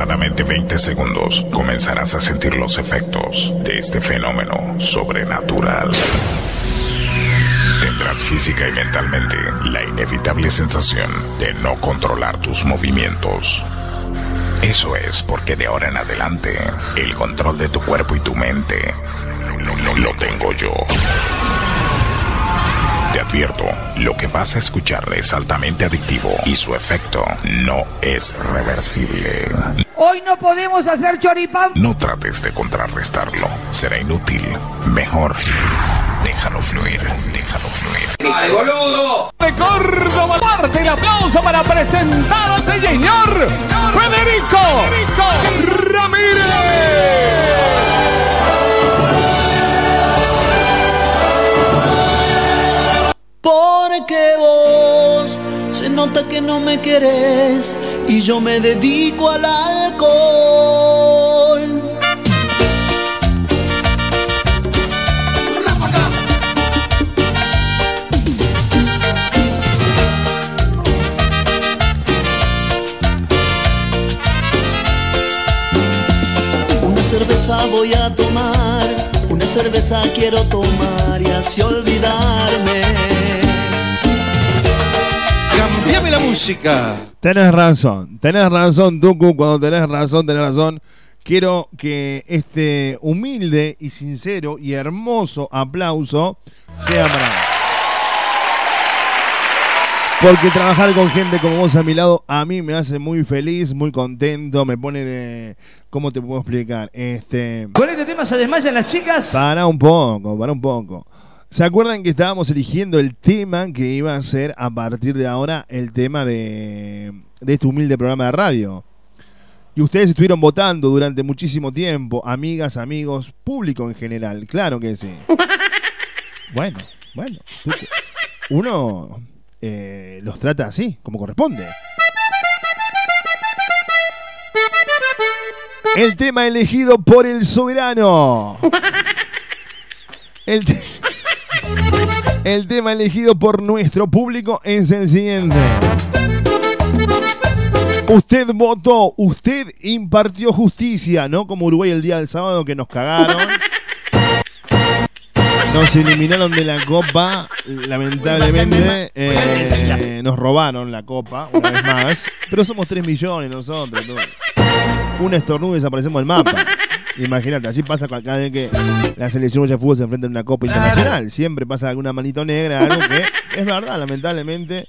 aproximadamente 20 segundos comenzarás a sentir los efectos de este fenómeno sobrenatural. Tendrás física y mentalmente la inevitable sensación de no controlar tus movimientos. Eso es porque de ahora en adelante el control de tu cuerpo y tu mente lo, tengo yo. Te advierto, lo que vas a escuchar es altamente adictivo y su efecto no es reversible. Hoy no podemos hacer choripán. No trates de contrarrestarlo, será inútil. Mejor, déjalo fluir, déjalo fluir. ¡Ay, boludo! De Córdoba, parte el aplauso para presentar a ese señor Federico, Federico Ramírez. Porque vos se nota que no me querés y yo me dedico al alcohol. Una cerveza voy a tomar, una cerveza quiero tomar y así olvidarme. Cambiame la música. Tenés razón, tenés razón, Tucu, cuando tenés razón, tenés razón. Quiero que este humilde y sincero y hermoso aplauso sea para vos. Porque trabajar con gente como vos a mi lado a mí me hace muy feliz, muy contento, me pone de... ¿Cómo te puedo explicar? Este... Con este tema se desmayan las chicas. Para un poco, para un poco. ¿Se acuerdan que estábamos eligiendo el tema que iba a ser a partir de ahora el tema de, de este humilde programa de radio? Y ustedes estuvieron votando durante muchísimo tiempo, amigas, amigos, público en general, claro que sí. Bueno, bueno, uno eh, los trata así, como corresponde. El tema elegido por el soberano. El, te- el tema elegido por nuestro público es el siguiente. Usted votó, usted impartió justicia, ¿no? Como Uruguay el día del sábado que nos cagaron. Nos eliminaron de la copa, lamentablemente. eh, nos robaron la copa, una vez más. Pero somos 3 millones nosotros. tú. Un estornudo y desaparecemos del mapa. Imagínate, así pasa cada vez que la selección de fútbol se enfrenta en una copa internacional. Siempre pasa alguna manito negra, algo que es verdad, lamentablemente.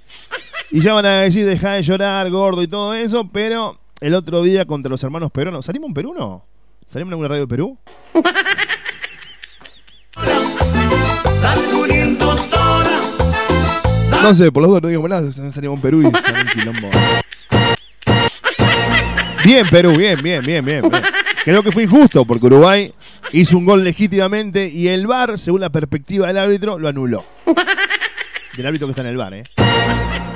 Y ya van a decir, deja de llorar, gordo y todo eso, pero el otro día contra los hermanos peruanos. ¿Salimos en Perú no? ¿Salimos en alguna radio de Perú? No sé, por los dudas no digo nada, salimos en Perú y un quilombo. Bien, Perú, bien, bien, bien, bien. bien. Creo que fue injusto porque Uruguay hizo un gol legítimamente y el VAR, según la perspectiva del árbitro, lo anuló. Del árbitro que está en el VAR, ¿eh?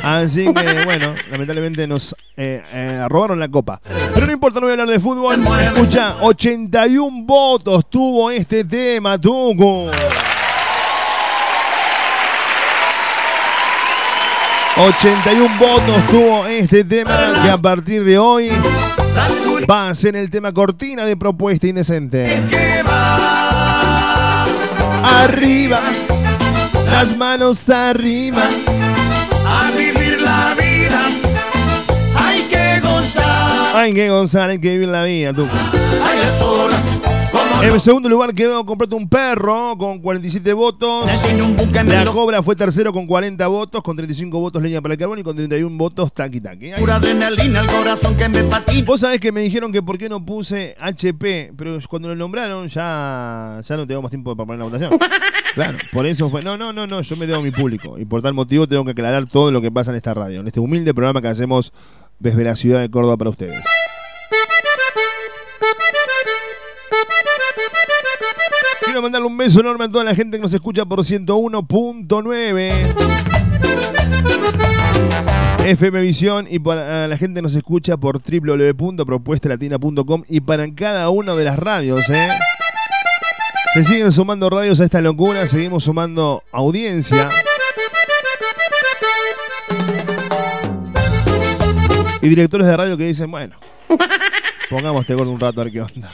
Así que, bueno, lamentablemente nos eh, eh, robaron la copa. Pero no importa, no voy a hablar de fútbol. Escucha, 81 votos tuvo este tema, Tucu. 81 votos tuvo este tema que a partir de hoy va a ser el tema cortina de propuesta indecente. Arriba, las manos arriba. A vivir la vida hay que gozar. Hay que gozar, hay que vivir la vida, tú. Hay de sola. En segundo lugar quedó Comprate un perro con 47 votos. La Cobra fue tercero con 40 votos, con 35 votos Leña para el Carbón y con 31 votos Taqui Taqui. Ahí- pura adrenalina el corazón que me patina. Vos sabés que me dijeron que por qué no puse HP, pero cuando lo nombraron ya, ya no tengo más tiempo para poner la votación. Claro, por eso fue. No, no, no, no, yo me debo a mi público. Y por tal motivo tengo que aclarar todo lo que pasa en esta radio, en este humilde programa que hacemos desde la ciudad de Córdoba para ustedes. Quiero mandarle un beso enorme a toda la gente que nos escucha por 101.9. FM Visión y para la gente que nos escucha por www.propuestalatina.com y para cada una de las radios, ¿eh? Se siguen sumando radios a esta locura, seguimos sumando audiencia. Y directores de radio que dicen, bueno, Pongamos este gordo un rato a ver qué onda.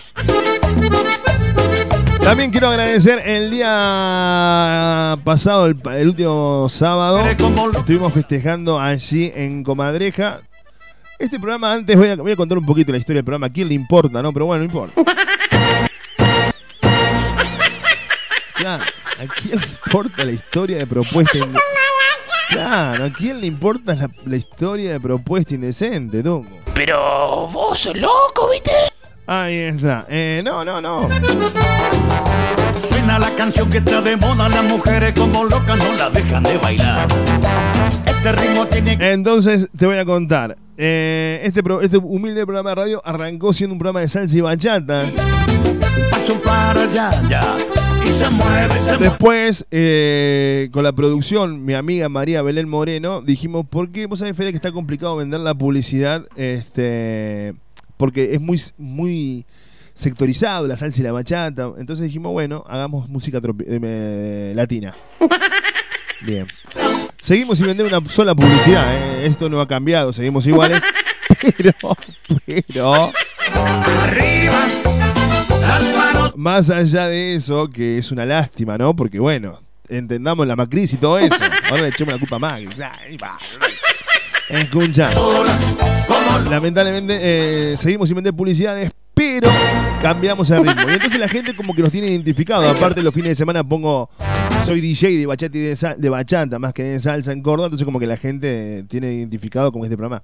También quiero agradecer el día pasado, el, el último sábado, estuvimos festejando allí en Comadreja. Este programa, antes voy a, voy a contar un poquito la historia del programa. ¿A quién le importa, no? Pero bueno, no importa. Claro, ¿a quién le importa la historia de propuesta indecente? Claro, ¿a quién le importa la, la historia de propuesta indecente, Tungo? Pero vos sos loco, ¿viste? Ahí está. Eh, no, no, no. Suena la canción que está de moda, las mujeres como locas no la dejan de bailar. Este ritmo tiene Entonces te voy a contar. Eh, este, pro- este humilde programa de radio arrancó siendo un programa de salsa y bachatas. paso para allá, ya. Y se mueve, se. Después, eh, con la producción, mi amiga María Belén Moreno, dijimos, ¿por qué? Vos sabés, Fede, que está complicado vender la publicidad, este, porque es muy, muy sectorizado la salsa y la bachata. Entonces dijimos, bueno, hagamos música tropi- eh, latina. Bien. Seguimos sin vender una sola publicidad, ¿eh? esto no ha cambiado, seguimos iguales. Pero, pero... Arriba, las manos. Más allá de eso, que es una lástima, ¿no? Porque bueno, entendamos la macriz y todo eso. Ahora le echemos la culpa a Macri. Escucha. Lamentablemente eh, seguimos sin vender publicidades, pero cambiamos el ritmo. Y entonces la gente como que nos tiene identificado. Aparte los fines de semana pongo, soy DJ de bachata y de, sal- de bachata, más que de salsa en Córdoba, entonces como que la gente tiene identificado con este programa.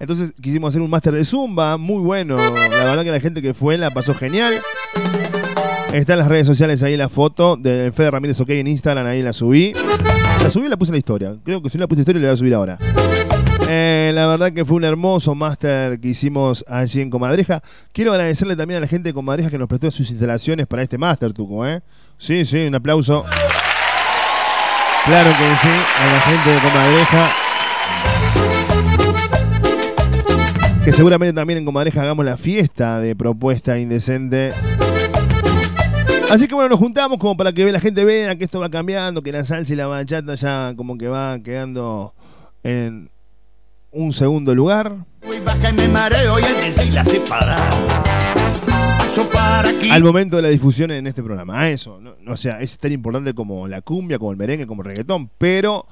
Entonces quisimos hacer un máster de Zumba, muy bueno. La verdad que la gente que fue la pasó genial. Está en las redes sociales ahí la foto de Fede Ramírez OK en Instagram, ahí la subí. La subí y la puse en la historia. Creo que si no la puse en la historia la voy a subir ahora. Eh, la verdad que fue un hermoso máster que hicimos allí en Comadreja. Quiero agradecerle también a la gente de Comadreja que nos prestó sus instalaciones para este máster, Tuco, ¿eh? Sí, sí, un aplauso. Claro que sí, a la gente de Comadreja. Que seguramente también en Comadreja hagamos la fiesta de propuesta indecente. Así que bueno, nos juntamos como para que la gente vea que esto va cambiando, que la salsa y la bachata ya como que va quedando en un segundo lugar. Al momento de la difusión en este programa. A eso. No, o sea, es tan importante como la cumbia, como el merengue, como el reggaetón. Pero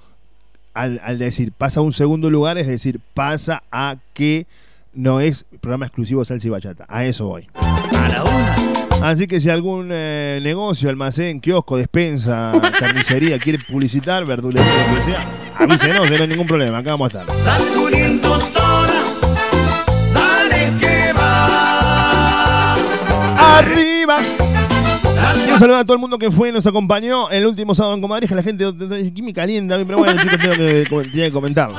al, al decir pasa a un segundo lugar, es decir, pasa a que no es programa exclusivo de salsa y bachata. A eso voy. Así que si algún eh, negocio, almacén, kiosco, despensa, carnicería quiere publicitar, verdulería, lo que sea, avísenos, no hay ningún problema, acá vamos a estar. ¡Arriba! Quiero saludar a todo el mundo que fue y nos acompañó el último sábado en Comadreja. La gente me calienta, pero bueno, chicos, tengo que, tenía que comentarlo.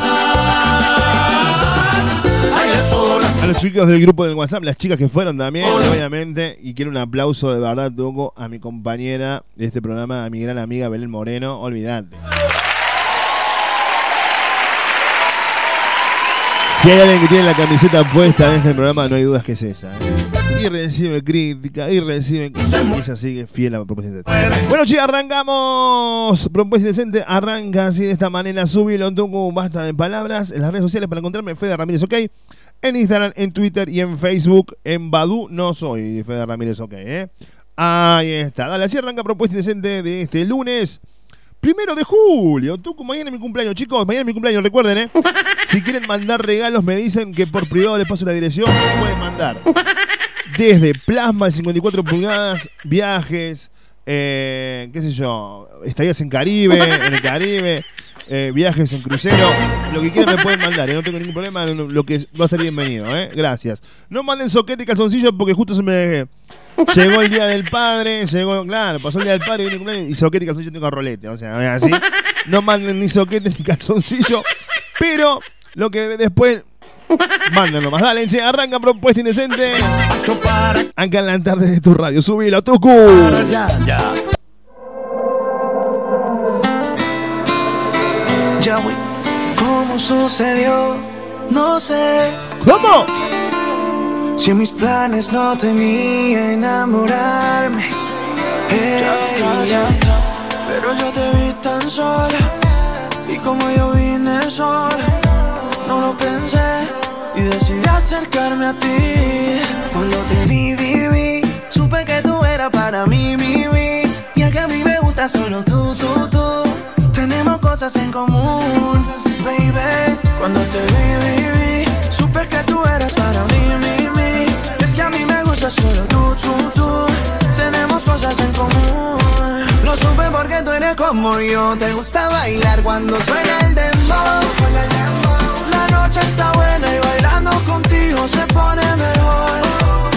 A los chicos del grupo del WhatsApp, las chicas que fueron también, obviamente. Y quiero un aplauso de verdad, Toco, a mi compañera de este programa, a mi gran amiga Belén Moreno. Olvídate. Si hay alguien que tiene la camiseta puesta en este programa, no hay dudas que es ella. ¿eh? Y recibe crítica, y recibe. Y ella sigue fiel a propuesta indecente. Bueno, chicos, arrancamos. Propuesta indecente arranca así de esta manera. Subilo, Toco, basta de palabras. En las redes sociales para encontrarme, Fede Ramírez, ok. En Instagram, en Twitter y en Facebook. En Badu no soy Fede Ramírez, ok, ¿eh? Ahí está. Dale, así arranca propuesta indecente de este lunes. Primero de julio, tú mañana es mi cumpleaños, chicos, mañana es mi cumpleaños, recuerden, ¿eh? Si quieren mandar regalos, me dicen que por privado les paso la dirección, pueden mandar. Desde plasma de 54 pulgadas, viajes, eh, qué sé yo, estadías en Caribe, en el Caribe, eh, viajes en crucero, lo que quieran me pueden mandar, ¿eh? no tengo ningún problema, lo que va a ser bienvenido, ¿eh? Gracias. No manden soquete y calzoncillo porque justo se me... Llegó el día del padre, llegó, claro, pasó el día del padre viene el cumpleaños, y soquete y calzoncillo tengo rolete, o sea, así. No manden ni soquete ni calzoncillo, pero lo que después manden nomás. Dale, che, arranca propuesta indecente. Acá en la tarde de tu radio, subilo, Tucu. ya. Ya, güey. ¿Cómo sucedió? No sé. ¿Cómo? Si en mis planes no tenía enamorarme. Pero yo te vi tan sola. Y como yo vine sola, no lo pensé. y decidí acercarme a ti. Cuando te vi, vi, supe que tú eras para mí, mi, mi. Y que a mí me gusta solo tú, tú, tú. Tenemos cosas en común, baby. Cuando te vi, vi, vi, supe que tú eras para mí, mi, mi. Solo tú, tú, tú. Tenemos cosas en común. Lo supe porque tú eres como yo. Te gusta bailar cuando. Suena el dembow. La noche está buena y bailando contigo se pone mejor.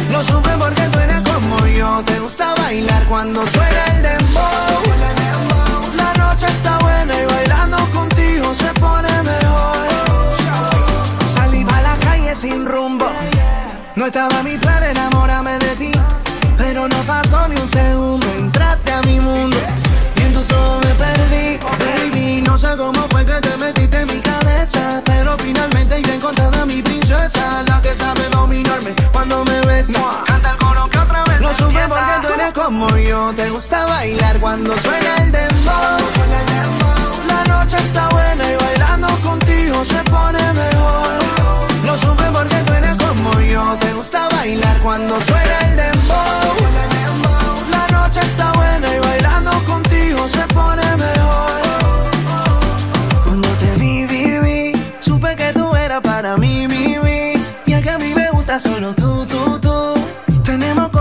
Lo supe porque tú eres como yo, te gusta bailar cuando suena el dembow. La noche está buena y bailando contigo se pone mejor. Lo supe porque tú eres como yo, te gusta bailar cuando suena el dembow. La noche está buena y bailando contigo se pone mejor. Cuando te vi, vi, vi, supe que tú eras para mí, mi, mi. Y es que a mí me gusta solo tú.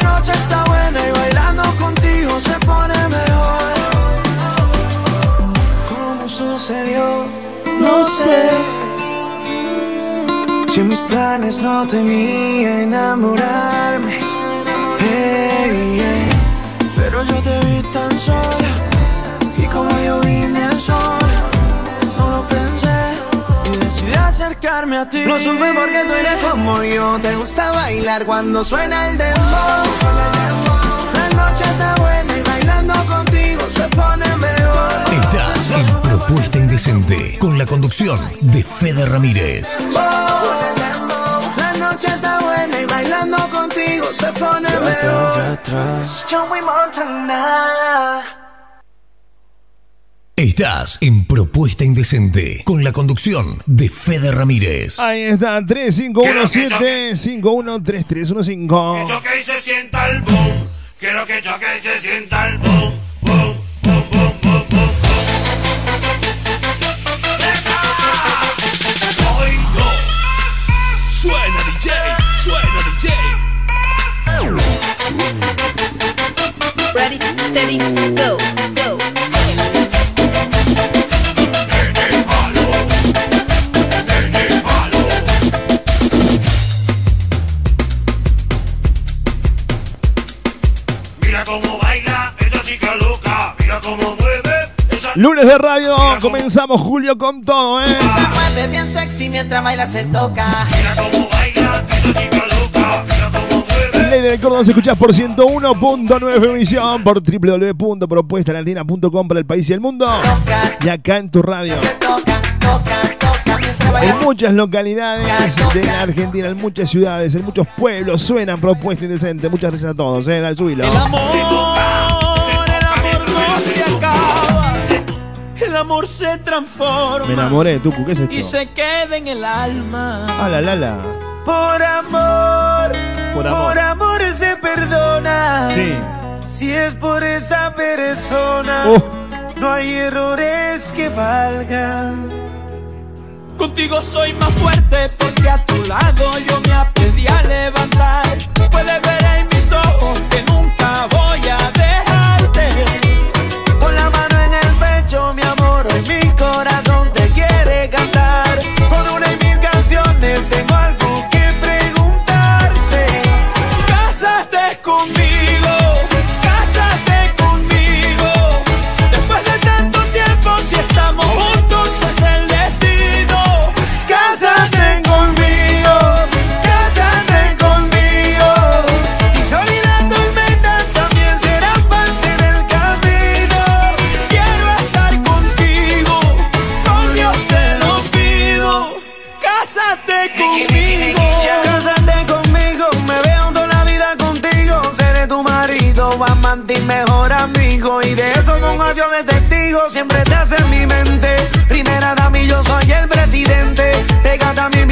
La noche está buena y bailando contigo se pone mejor. ¿Cómo sucedió? No sé. Si en mis planes no tenía enamorarme, hey. Acercarme a ti. Lo supe porque tú eres como yo, te gusta bailar cuando suena el dembow. La noche está buena y bailando contigo se pone mejor. Estás en Propuesta Indecente con la conducción de Fede Ramírez. La noche está buena y bailando contigo se pone mejor. Montana. Estás en Propuesta Indecente con la conducción de Fede Ramírez. Ahí está, 3517-513315. choque y se sienta el boom. Quiero que choque y se sienta el boom. Boom, boom, boom, boom, boom. ¡Seca! Soy yo. Suena DJ, suena DJ. Ready, steady, go, Lunes de radio, comenzamos Julio con todo, ¿eh? Mueve bien sexy mientras baila se toca. Ley de Córdoba se escuchás por 101.9 emisión por www.propuestalatina.com para el país y el mundo. Y acá en tu radio. En muchas localidades de la Argentina, en muchas ciudades, en muchos pueblos suenan propuesta indecente. Muchas gracias a todos, eh, dale subilo. El amor, amor se transforma. Me enamoré, Tucu, ¿qué es Y esto? se queda en el alma. Ah, la, la, la. Por amor, Por amor. por amor se perdona. Sí. Si es por esa persona, Oh. no hay errores que valgan. Contigo soy más fuerte porque a tu lado yo me aprendí a levantar. Puedes ver en mis ojos que nunca voy a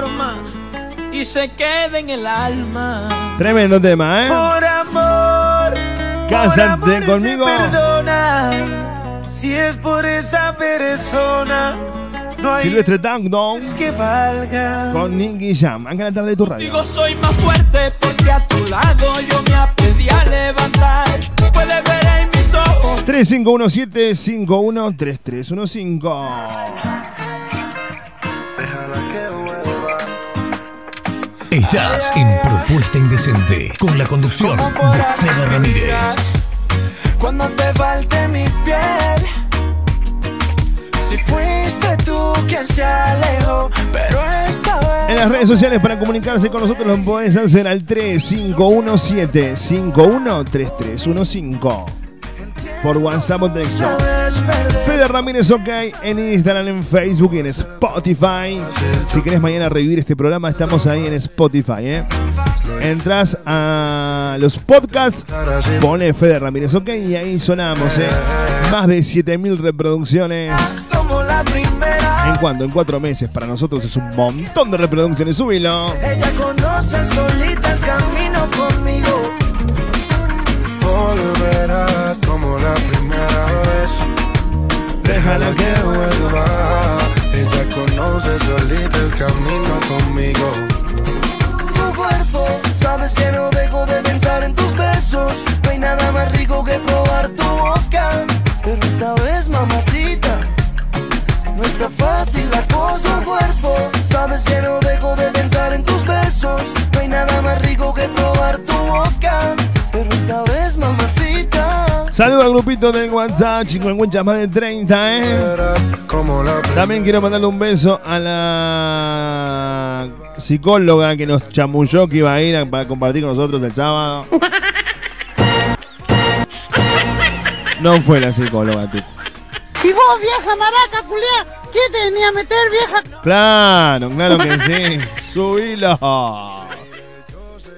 Transforma y se queda en el alma. Tremendo tema, ¿eh? Por amor, Cásate por amor conmigo. Se perdona. Si es por esa persona, no hay Silvestre Down que valga. con Nicky Jam. La tarde de tu radio. Digo soy más fuerte porque a tu lado yo me aprendí a levantar. Puedes ver en mis ojos 3517513315. Estás en Propuesta Indecente con la conducción de Fede Ramírez. Cuando te falte mi piel, si fuiste tú quien se alejó, pero esta vez. En las redes sociales para comunicarse con nosotros lo podés hacer al 3517513315. Por WhatsApp o texto. Fede Ramírez OK en Instagram, en Facebook y en Spotify. Si querés mañana revivir este programa, estamos ahí en Spotify. ¿eh? Entras a los podcasts, pone Fede Ramírez OK y ahí sonamos. ¿eh? Más de 7000 reproducciones. ¿En cuánto? En cuatro meses. Para nosotros es un montón de reproducciones. Súbilo. ella conoce solita el camino la primera vez. Déjala que vuelva. Ella conoce solita el camino conmigo. Tu cuerpo, sabes que no dejo de pensar en tus besos. No hay nada más rico que probar tu boca. Pero esta vez, mamacita, no está fácil la cosa. Tu cuerpo, sabes que no dejo de pensar Saludos al grupito del WhatsApp, chingüengüenchas más de 30, ¿eh? También quiero mandarle un beso a la psicóloga que nos chamulló que iba a ir a- para compartir con nosotros el sábado. No fue la psicóloga, tú. Y vos, vieja maraca, culiá, ¿quién te venía a meter, vieja? Claro, claro que sí. Subilo.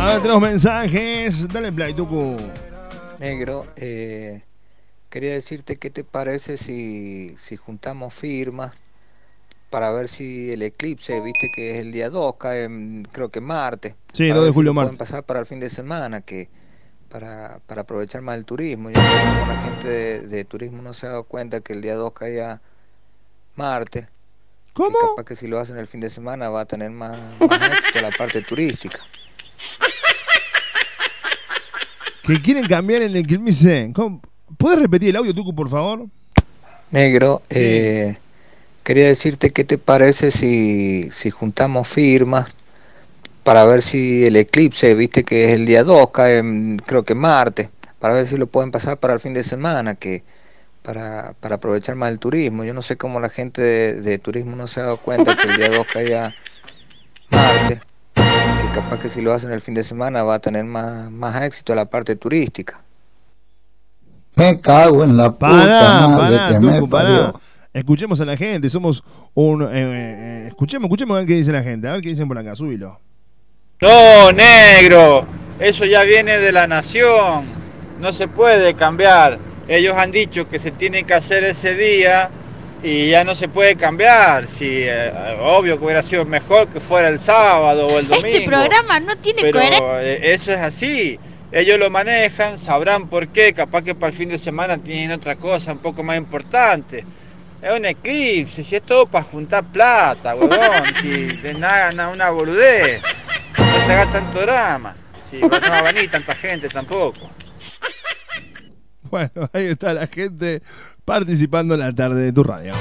A ver, tenemos mensajes. Dale play, Tucu. Negro, eh, quería decirte qué te parece si, si juntamos firmas para ver si el eclipse, viste que es el día 2, cae en, creo que martes. Sí, Para 2 de si julio, lo martes. Pueden pasar para el fin de semana, que para, para aprovechar más el turismo. Yo sé cómo la gente de, de turismo no se ha dado cuenta que el día 2 caía martes. ¿Cómo? capaz que si lo hacen el fin de semana va a tener más, más éxito la parte turística. Que quieren cambiar el eclipse. ¿Cómo? ¿Puedes repetir el audio, Tucu, por favor? Negro, eh, quería decirte qué te parece si, si juntamos firmas para ver si el eclipse, viste que es el día 2, cae en, creo que martes, para ver si lo pueden pasar para el fin de semana, que para, para aprovechar más el turismo. Yo no sé cómo la gente de, de turismo no se ha dado cuenta que el día 2 caía martes, que capaz que si lo hacen el fin de semana va a tener más, más éxito la parte turística. Me cago en la puta Pará, madre pará, que me Tucu, pará. parió. Escuchemos a la gente, somos un... eh, eh, escuchemos, escuchemos a ver qué dice la gente, a ver qué dicen por acá, súbilo. No, negro, eso ya viene de la nación, no se puede cambiar. Ellos han dicho que se tiene que hacer ese día y ya no se puede cambiar. Si eh, obvio que hubiera sido mejor que fuera el sábado o el domingo. Este programa no tiene pero coherencia. eh, eso es así. Ellos lo manejan, sabrán por qué. Capaz que para el fin de semana tienen otra cosa un poco más importante. Es un eclipse, si es todo para juntar plata, huevón. si de nada, nada, una boludez. No te hagas tanto drama. Si no va a venir tanta gente tampoco. Bueno, ahí está la gente participando en la tarde de tu radio.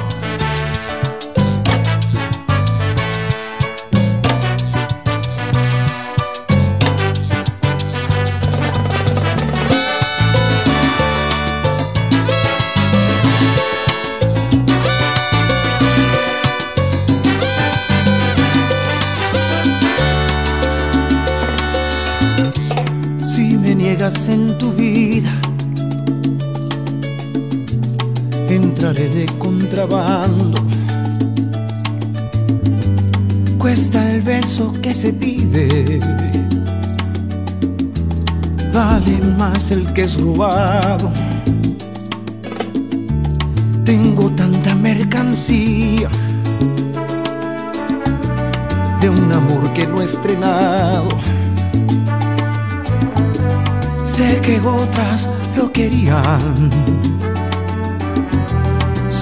Si me niegas en tu vida, entraré de contrabando. Cuesta el beso que se pide, vale más el que es robado. Tengo tanta mercancía de un amor que no he estrenado. Sé que otras lo querían.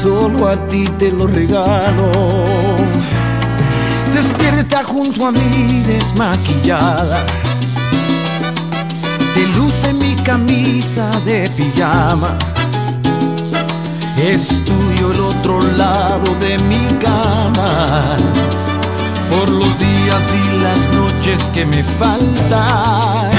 Solo a ti te lo regalo. Despierta junto a mí desmaquillada. Te luce mi camisa de pijama. Es tuyo el otro lado de mi cama. Por los días y las noches que me faltan.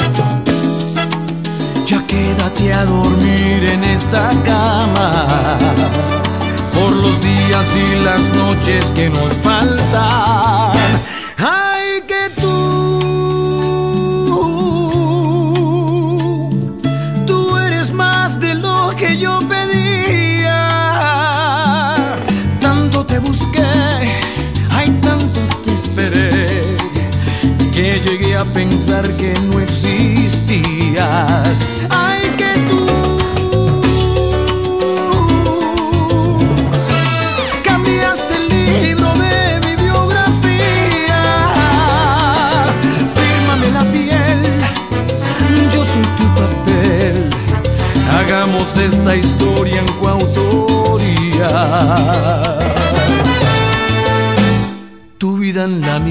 ya quédate a dormir en esta cama por los días y las noches que nos faltan. Ay, que tú, tú eres más de lo que yo pedía. Tanto te busqué, ay, tanto te esperé, que llegué a pensar que no existías. esta historia en coautoría. Tu vida en la mía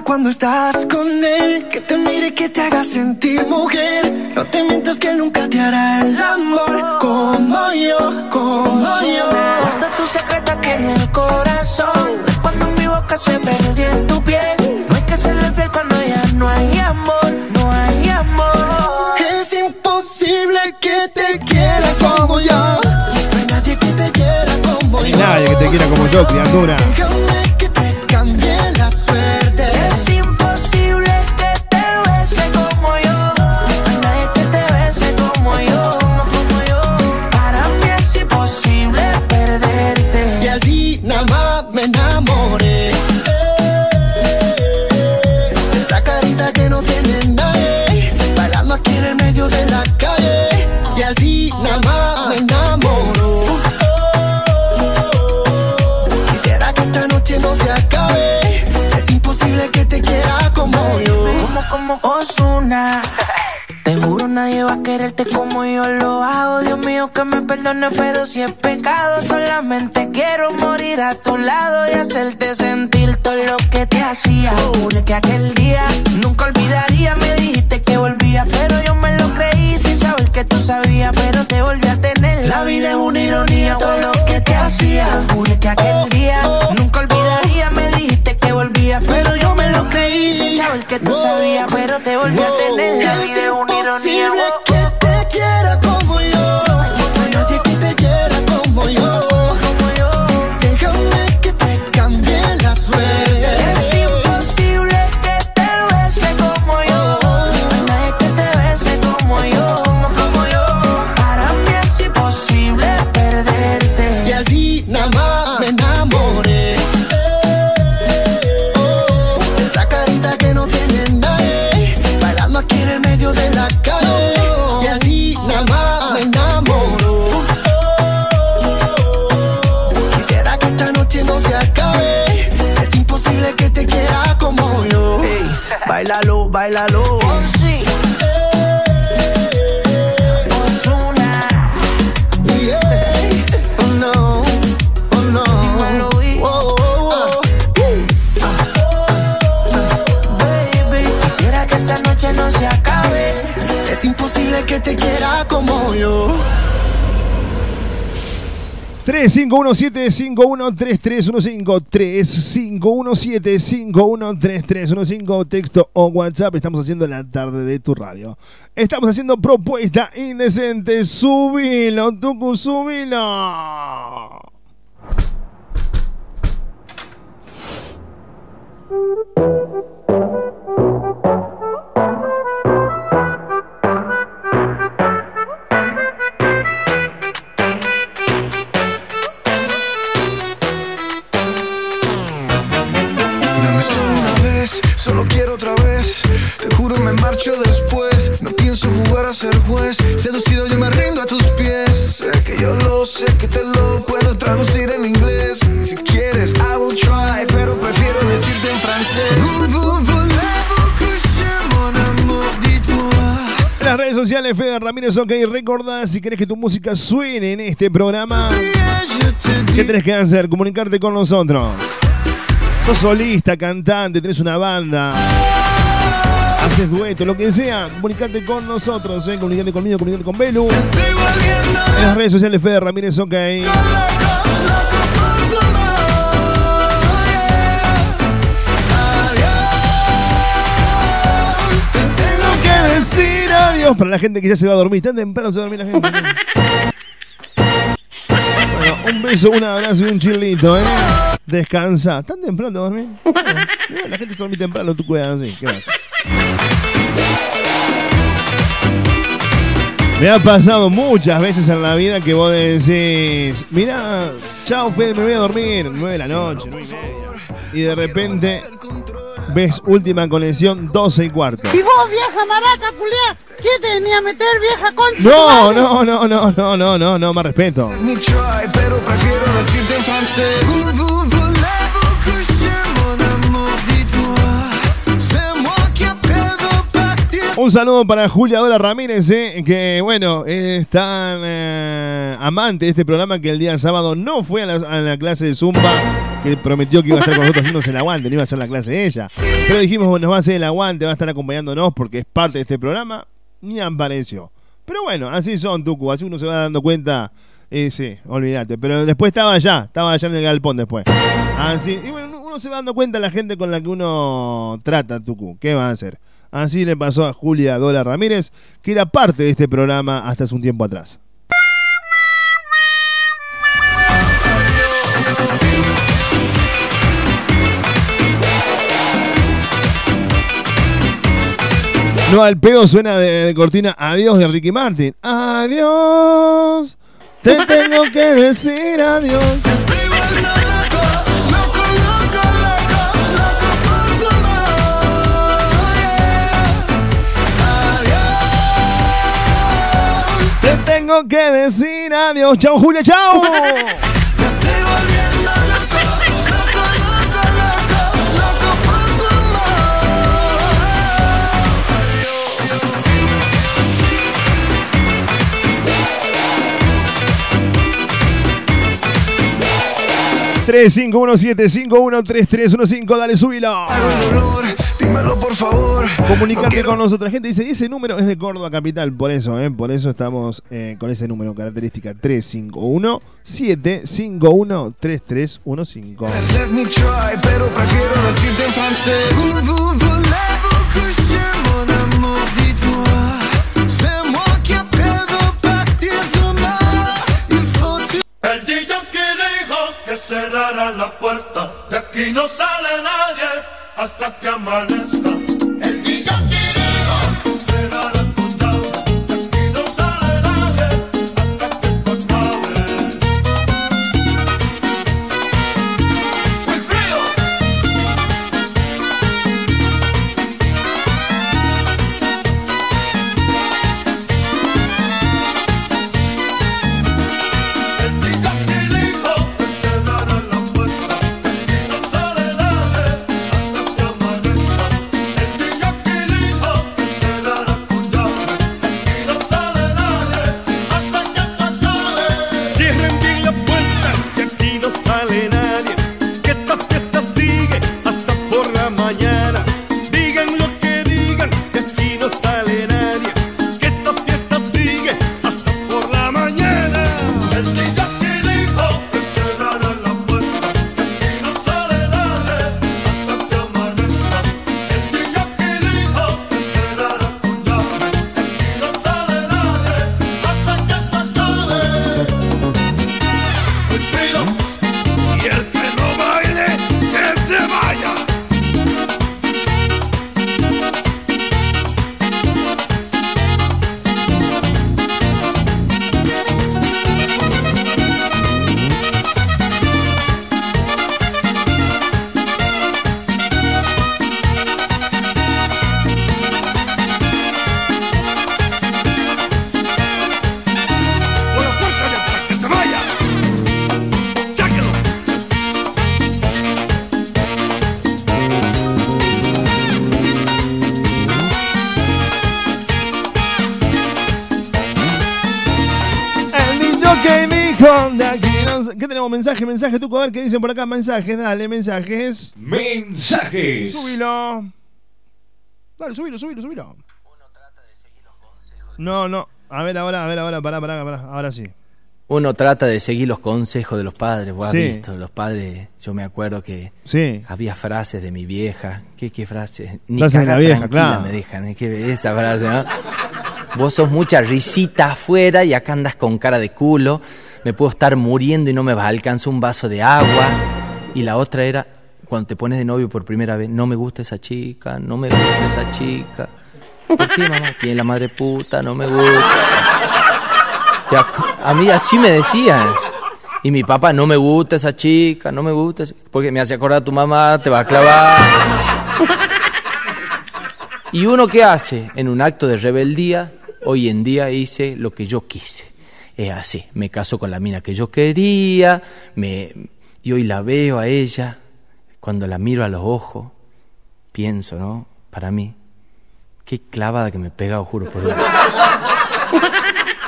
cuando estás con él, que te mire, que te haga sentir mujer. No te mientas que nunca te hará el amor como yo, como yo. Guarda tu secreto aquí en el corazón. Cuando mi boca se perdió en tu piel, no hay que ser fiel cuando ya no hay amor, no hay amor. Es imposible que te quiera como yo. No hay nadie que te quiera como yo. No hay nadie que te quiera como yo, criatura. pero si es pecado, solamente quiero morir a tu lado y hacerte sentir todo lo que te hacía. Jure que aquel día 3517-513315 3517-513315 texto o WhatsApp. Estamos haciendo la tarde de tu radio. Estamos haciendo propuesta indecente. Subilo, Tucu, subilo. Después. No pienso jugar a ser juez. Seducido yo me rindo a tus pies. Sé que yo lo sé que te lo puedo traducir en inglés. Si quieres, I will try, pero prefiero decirte en francés. En las redes sociales, Fede Ramírez, ok, recordá si querés que tu música suene en este programa. ¿Qué tenés que hacer? Comunicarte con nosotros. Sos solista, cantante, tenés una banda, haces dueto, lo que sea, comunicate con nosotros, ¿eh? comunicate conmigo, comunicate con Belu. En las redes sociales, Fede Ramírez, ok. Tengo que decir adiós para la gente que ya se va a dormir. Tan temprano se va a dormir la gente. Bueno, un beso, un abrazo y un chilito, ¿eh? Descansa. ¿Tan temprano dormir? Bueno, la gente se duerme temprano, tú cuidas así. ¿Qué pasa? Me ha pasado muchas veces en la vida que vos decís, mira, chao Fede, me voy a dormir, 9 de la noche, 9 y media. Y de repente ves última conexión, 12 y cuarto. Y vos, vieja maraca, culiá, ¿quién te venía a meter, vieja concha? No, no, no, no, no, no, no, no, más respeto. Pero prefiero decirte en francés. Un saludo para Julia Dora Ramírez, eh, que bueno, es tan eh, amante de este programa que el día sábado no fue a la, clase de Zumba, que prometió que iba a estar con nosotros haciéndose el aguante, no iba a hacer la clase de ella. Pero dijimos, bueno, nos va a hacer el aguante, va a estar acompañándonos porque es parte de este programa, ni apareció. Pero bueno, así son, Tucu, así uno se va dando cuenta. Sí, olvídate. Pero después estaba allá, estaba allá en el galpón después. Así, y bueno, uno se va dando cuenta la gente con la que uno trata, Tucu. ¿Qué va a hacer? Así le pasó a Julia Dora Ramírez, que era parte de este programa hasta hace un tiempo atrás. No, al pedo suena de, de cortina Adiós de Ricky Martin. Adiós. Te tengo que decir adiós. Tengo que decir adiós. Chao, Julia, chao. Tres cinco uno siete cinco uno tres tres uno cinco, dale, subilo. Dímelo por favor. Comunicarte con nosotros. La gente dice, y ese número es de Córdoba Capital, por eso, ¿eh? por eso estamos eh, con ese número, característica 351-751-3315. Let me try, pero prefiero decirte en francés. Cerrara la puerta, de aquí no sale nadie hasta que amanezca. ¿Qué tenemos? Mensaje, mensaje, tú, a ver qué dicen por acá. Mensajes, dale, mensajes. Mensajes. Subilo. Dale, subilo, subilo, subilo. No, no. A ver ahora, a ver ahora, pará, pará, pará. Ahora sí. Uno trata de seguir los consejos de los padres, vos has Sí. visto, los padres, yo me acuerdo que Sí. había frases de mi vieja, ¿qué, qué frases? Frases de la vieja, claro. me dejan, ¿eh? ¿Qué- esa frase, ¿no? Vos sos mucha risita afuera y acá andas con cara de culo, me puedo estar muriendo y no me va a alcanzar un vaso de agua. Y la otra era, cuando te pones de novio por primera vez, no me gusta esa chica, no me gusta esa chica. ¿Por qué, mamá? Tiene la madre puta, no me gusta. A mí así me decían. Y mi papá, no me gusta esa chica, no me gusta, porque me hace acordar a tu mamá, te va a clavar. ¿Y uno qué hace? En un acto de rebeldía, hoy en día hice lo que yo quise. Es así, me caso con la mina que yo quería, me, y hoy la veo a ella, cuando la miro a los ojos, pienso, ¿no? Para mí, qué clavada que me he pegado, juro por Dios.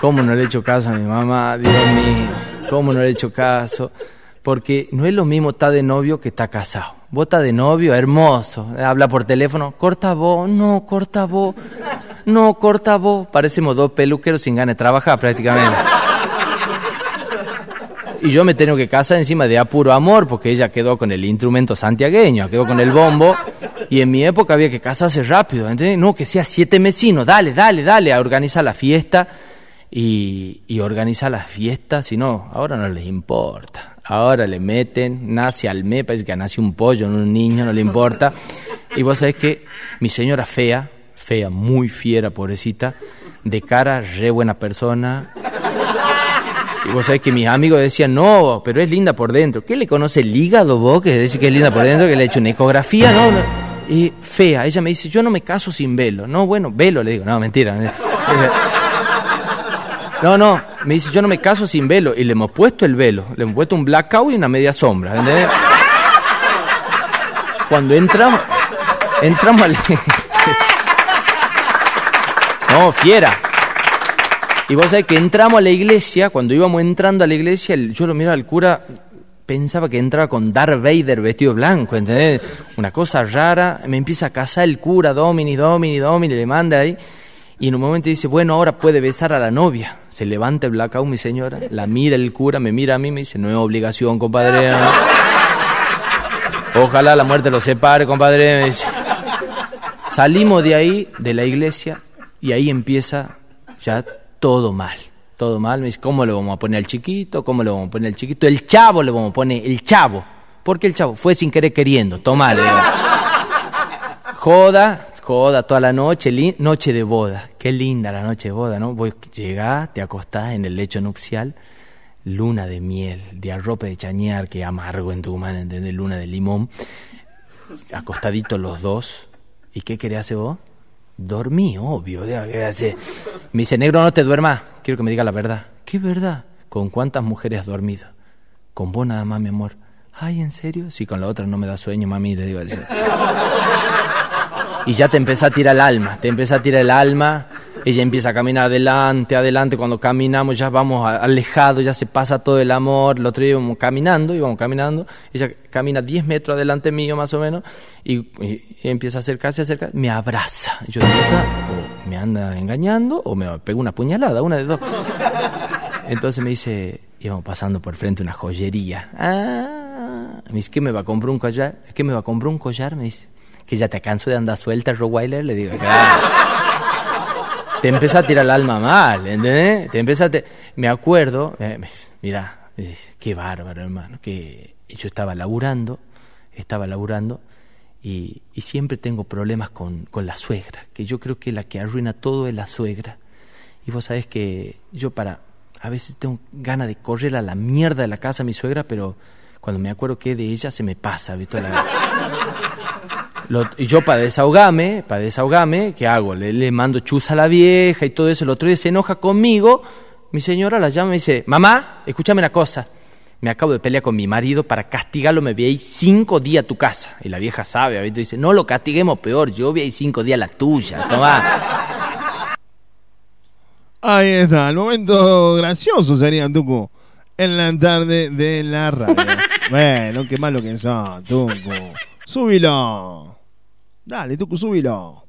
¿Cómo no le he hecho caso a mi mamá? Dios mío, ¿cómo no le he hecho caso? Porque no es lo mismo estar de novio que estar casado. Vos estás de novio, hermoso, habla por teléfono, corta vos, no, corta vos, no, corta vos. Parecemos dos peluqueros sin ganas de trabajar prácticamente. Y yo me tengo que casar encima de apuro amor, porque ella quedó con el instrumento santiagueño, quedó con el bombo. Y en mi época había que casarse rápido, ¿entendés? No, que sea siete mesinos, dale, dale, dale, a organizar la fiesta. Y, y organizar la fiesta, si no, ahora no les importa. Ahora le meten, nace al mes, parece que nace un pollo, un niño, no le importa. Y vos sabés que mi señora fea, fea, muy fiera, pobrecita, de cara, re buena persona, y vos sabés que mis amigos decían, no, pero es linda por dentro. ¿Qué le conoce el hígado vos que dice que es linda por dentro, que le he hecho una ecografía? No, no. Y fea, ella me dice, yo no me caso sin velo. No, bueno, velo, le digo, no, mentira. No, no, me dice, yo no me caso sin velo. Y le hemos puesto el velo, le hemos puesto un blackout y una media sombra. Cuando entramos, entramos al... No, fiera. Y vos sabés que entramos a la iglesia, cuando íbamos entrando a la iglesia, yo lo miraba al cura, pensaba que entraba con Darth Vader vestido blanco, ¿entendés? Una cosa rara, me empieza a casar el cura, Domini, Domini, Domini, le manda ahí, y en un momento dice, bueno, ahora puede besar a la novia. Se levanta el blackout, mi señora, la mira el cura, me mira a mí, me dice, no es obligación, compadre. Ojalá la muerte los separe, compadre. Salimos de ahí, de la iglesia, y ahí empieza ya todo mal. Todo mal. Me dice, ¿cómo le vamos a poner al chiquito? ¿Cómo le vamos a poner al chiquito? El chavo le vamos a poner, el chavo. ¿Por qué el chavo? Fue sin querer queriendo. Digo. Joda, joda toda la noche, noche de boda. Qué linda la noche de boda, ¿no? Voy, llegás, te acostás en el lecho nupcial, luna de miel, de arrope de chañar, que amargo en tu mano, ¿entendés? Luna de limón. Acostaditos los dos. ¿Y qué querés hacer vos? Dormí, obvio. Me dice, negro, no te duermas. Quiero que me diga la verdad. ¿Qué verdad? ¿Con cuántas mujeres has dormido? Con vos nada más, mi amor. Ay, ¿en serio? Sí, con la otra no me da sueño, mami, le digo. Y ya te empieza a tirar el alma, te empieza a tirar el alma, ella empieza a caminar adelante, adelante, cuando caminamos ya vamos alejados, ya se pasa todo el amor, el otro día íbamos caminando, íbamos caminando, ella camina 10 metros adelante mío más o menos, y, empieza a acercarse, acercarse, me abraza, yo digo, "Esta, o me anda engañando o me pega una puñalada, una de dos. Entonces me dice, íbamos pasando por frente una joyería. Ah, me dice, ¿qué me va a comprar un collar? ¿Qué me va a comprar un collar? Me dice, que ya te canso de andar suelta, Rottweiler. Le digo, "Claro". Te empieza a tirar el alma mal, ¿entendés? Te empieza a te- Me acuerdo, eh, mira, eh, qué bárbaro, hermano, que yo estaba laburando, estaba laburando, y, y siempre tengo problemas con, con la suegra, que yo creo que la que arruina todo es la suegra. Y vos sabés que yo para, a veces tengo ganas de correr a la mierda de la casa a mi suegra, pero cuando me acuerdo que de ella se me pasa, ¿viste? La- Lo- y yo para desahogarme, para desahogarme, ¿qué hago? Le, le mando chus a la vieja y todo eso. El otro día se enoja conmigo. Mi señora la llama y dice, mamá, escúchame una cosa. Me acabo de pelear con mi marido para castigarlo, me voy a ir cinco días a tu casa. Y la vieja sabe, ¿viste? dice, no lo castiguemos peor, yo voy a ir cinco días a la tuya. Tomá. Ahí está, el momento gracioso sería, Tucu. en la tarde de la radio. bueno, qué malo que son, Tucu. Súbilo. Dale, Tucu, súbilo.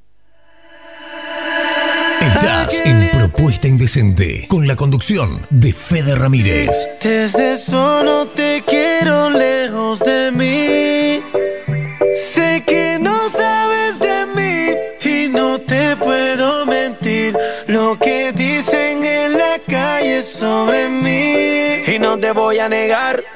Estás en Propuesta Indecente con la conducción de Fede Ramírez. Desde solo te quiero lejos de mí. Sé que no sabes de mí y no te puedo mentir. Lo que dicen en la calle sobre mí y no te voy a negar.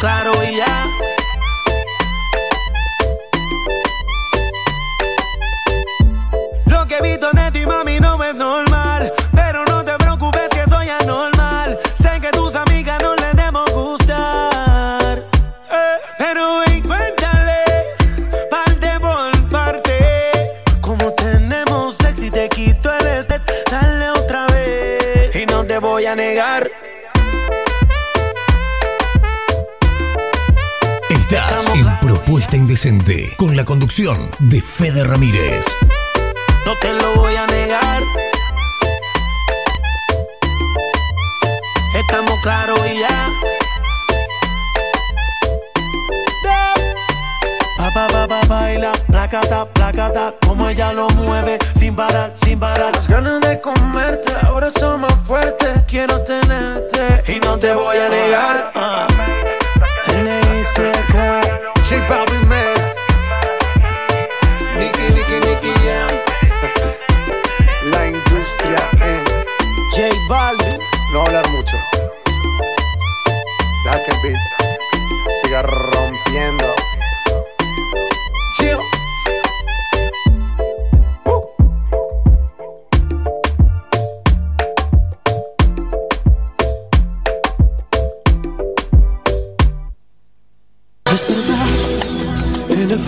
Claros y ya. Lo que he visto de ti, mami, no es normal. Pero no te preocupes que soy anormal. Sé que tus amigas no les debemos gustar. Eh, pero ven, cuéntale, parte por parte. Como tenemos sexy, y te quito el estrés. Dale otra vez. Y no te voy a negar. En Propuesta Indecente con la conducción de Fede Ramírez. No te lo voy a negar. Estamos claros y ya. Pa, pa, pa, pa, baila, placata, placata, como ella lo mueve, sin parar, sin parar. Las ganas de comerte ahora son más fuertes. Quiero tenerte y no te voy a negar. Ah. J Balvin, man. Nicky, Nicky, Nicky, yeah. La industria en J Balvin. No hablar mucho. Deja que el beat siga rompiendo.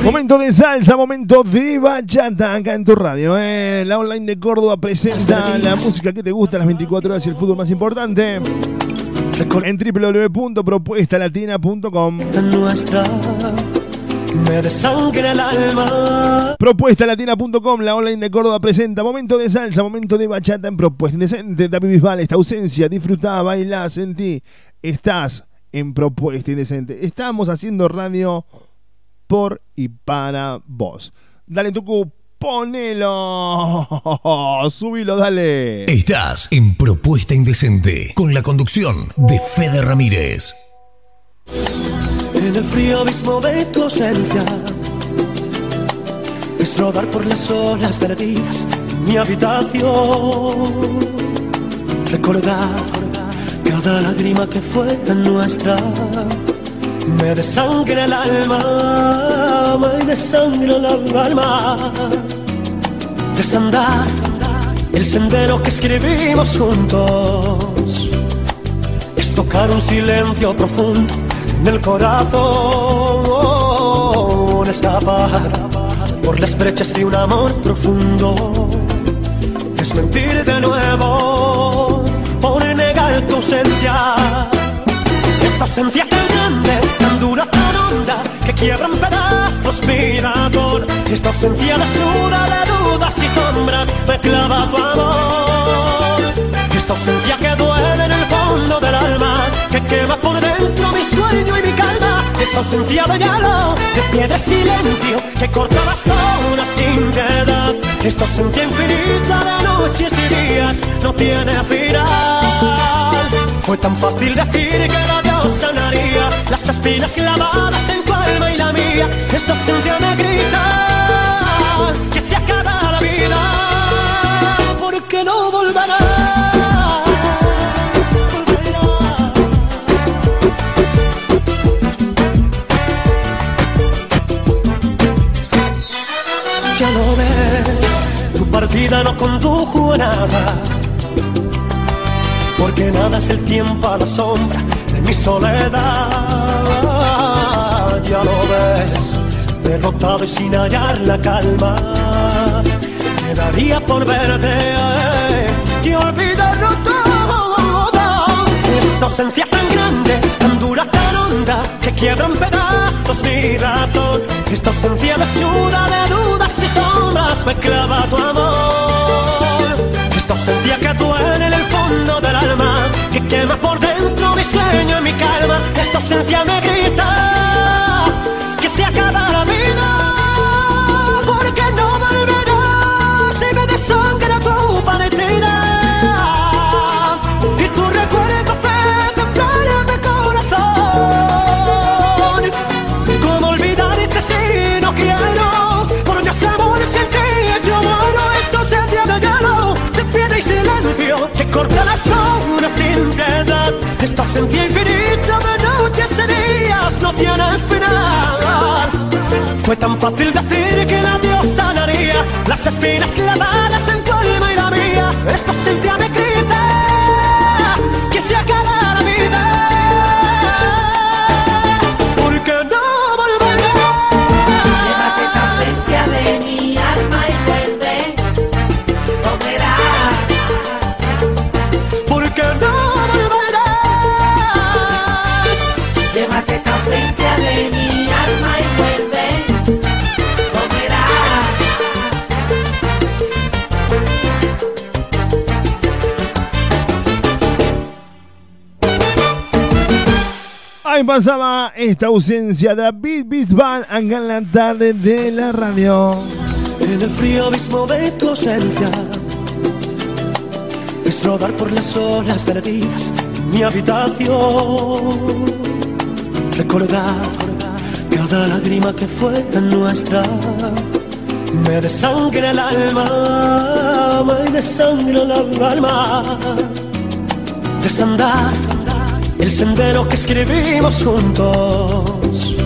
Momento de salsa, momento de bachata acá en tu radio. ¿eh? La online de Córdoba presenta la música que te gusta las 24 horas y el fútbol más importante. En www.propuestalatina.com. Propuestalatina.com, la online de Córdoba presenta momento de salsa, momento de bachata en Propuesta Indecente. David Bisbal, esta ausencia, disfrutá, bailá, sentí. Estás en Propuesta Indecente. Estamos haciendo radio por y para vos. Dale, Tucu, ponelo. Subilo, dale. Estás en Propuesta Indecente con la conducción de Fede Ramírez. En el frío abismo de tu ausencia Es rodar por las olas perdidas en mi habitación Recordar cada lágrima que fue tan nuestra Me desangra el alma, me desangra el alma. Desandar el sendero que escribimos juntos. Es tocar un silencio profundo en el corazón. Escapar por las brechas de un amor profundo. Es mentir de nuevo por negar tu ausencia. Esta ausencia tan honda que quiebra en pedazos mi amor esta ausencia desnuda de dudas y sombras me clava tu amor. Esta ausencia que duele en el fondo del alma que quema por dentro mi sueño y mi calma. Esta ausencia de hielo de piedra y silencio que corta las horas sin piedad. Esta ausencia infinita de noches y días no tiene final. Fue tan fácil decir que la Dios sanaría las espinas clavadas en alma y la mía. Esta ausencia me grita que se acaba la vida, porque no volverá. Partida no condujo a nada. Porque nada es el tiempo a la sombra de mi soledad. Ya lo ves, derrotado y sin hallar la calma. Quedaría por verte eh, y olvidarlo todo. Esta ausencia tan grande, tan dura, tan honda, que quiebra en pedazos mi razón. Esta ausencia desnuda de dudas y sombras me clava tu amor. Esta ausencia que duele en el fondo del alma, que quema por dentro mi sueño y mi calma. Esta ausencia me piedad. Esta ausencia infinita de noches y días no tiene final. Fue tan fácil decir que la Dios sanaría las espinas clavadas en tu Ahí pasaba esta ausencia de David Bisbal acá en la tarde de la radio. En el frío abismo de tu ausencia es rodar por las olas perdidas en mi habitación. Recordar cada lágrima que fue tan nuestra. Me desangra el alma, me desangra el alma. Desandar el sendero que escribimos juntos.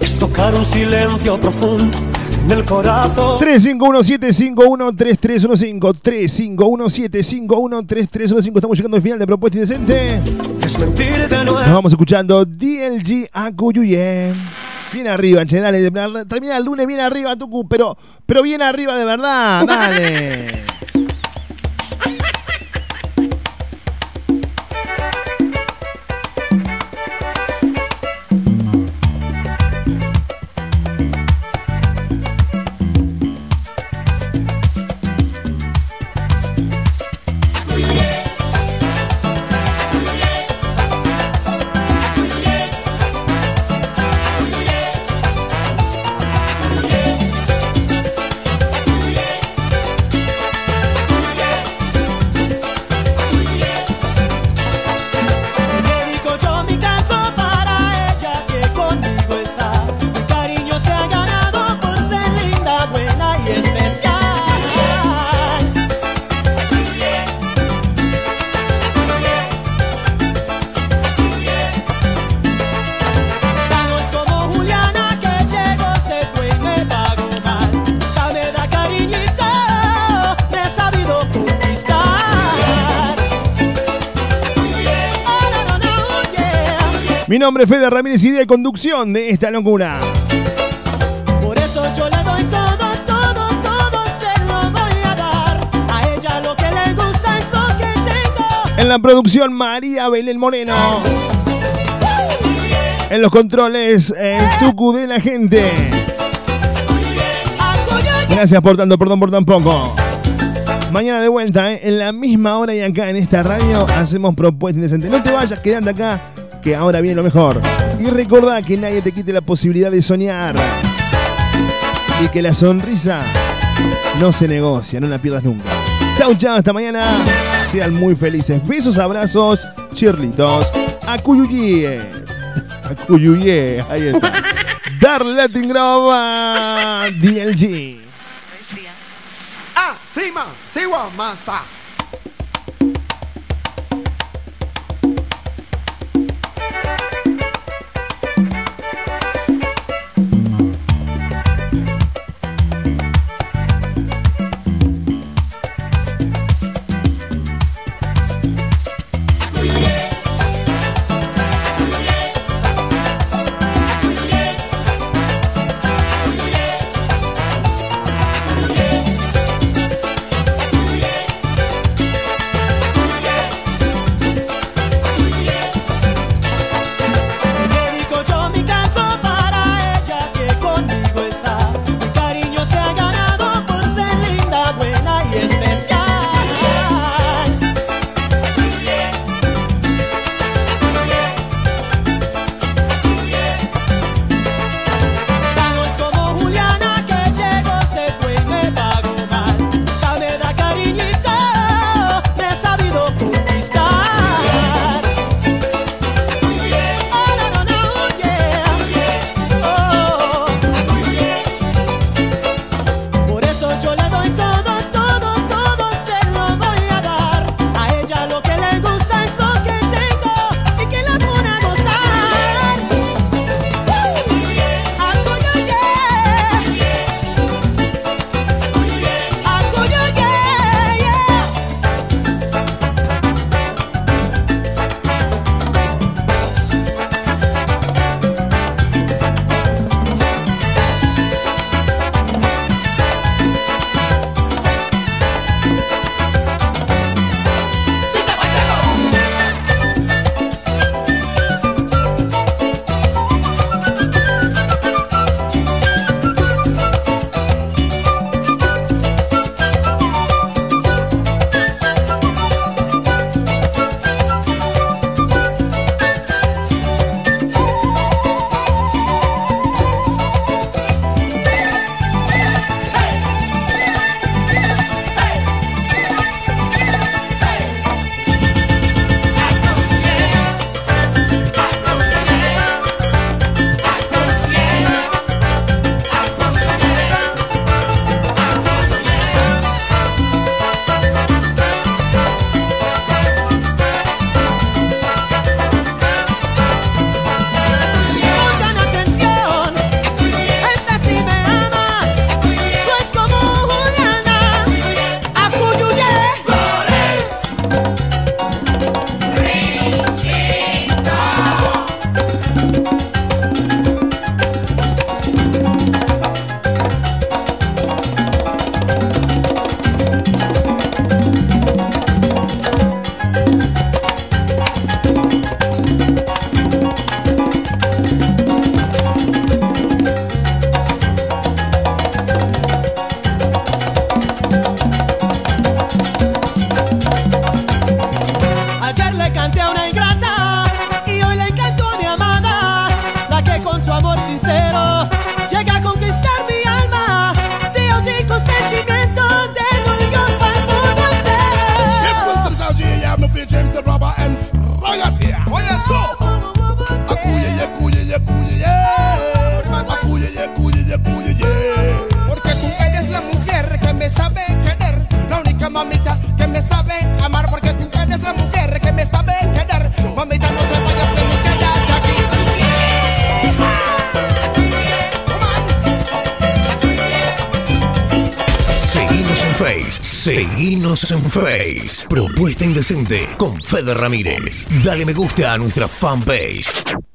Es tocar un silencio profundo en el corazón. 351-751-3315 351-751-3315 Estamos llegando al final de Propuesta Indecente Es mentir de Nos vamos escuchando DLG Acuyuye Bien arriba, che, dale Termina el lunes bien arriba, Tucu Pero, pero bien arriba de verdad, dale Mi nombre es Fede Ramírez y de conducción de esta locura Por eso yo le doy todo, todo, todo, se lo voy a dar. A ella lo que le gusta es lo que tengo. En la producción María Belén Moreno En los controles el Tucu de la gente Gracias por tanto, perdón por tan poco Mañana de vuelta, ¿eh? en la misma hora y acá en esta radio hacemos propuestas indecentes. No te vayas quedando acá, que ahora viene lo mejor. Y recordá que nadie te quite la posibilidad de soñar. Y que la sonrisa no se negocia, no la pierdas nunca. Chau, chau, hasta mañana. Sean muy felices. Besos, abrazos, chirlitos. Acuyuye. Acuyuye. Ahí está. Dar Latin Groba. DLG. Ah, Sima, Siwa, Masa. Ramírez. Dale me gusta a nuestra fanpage.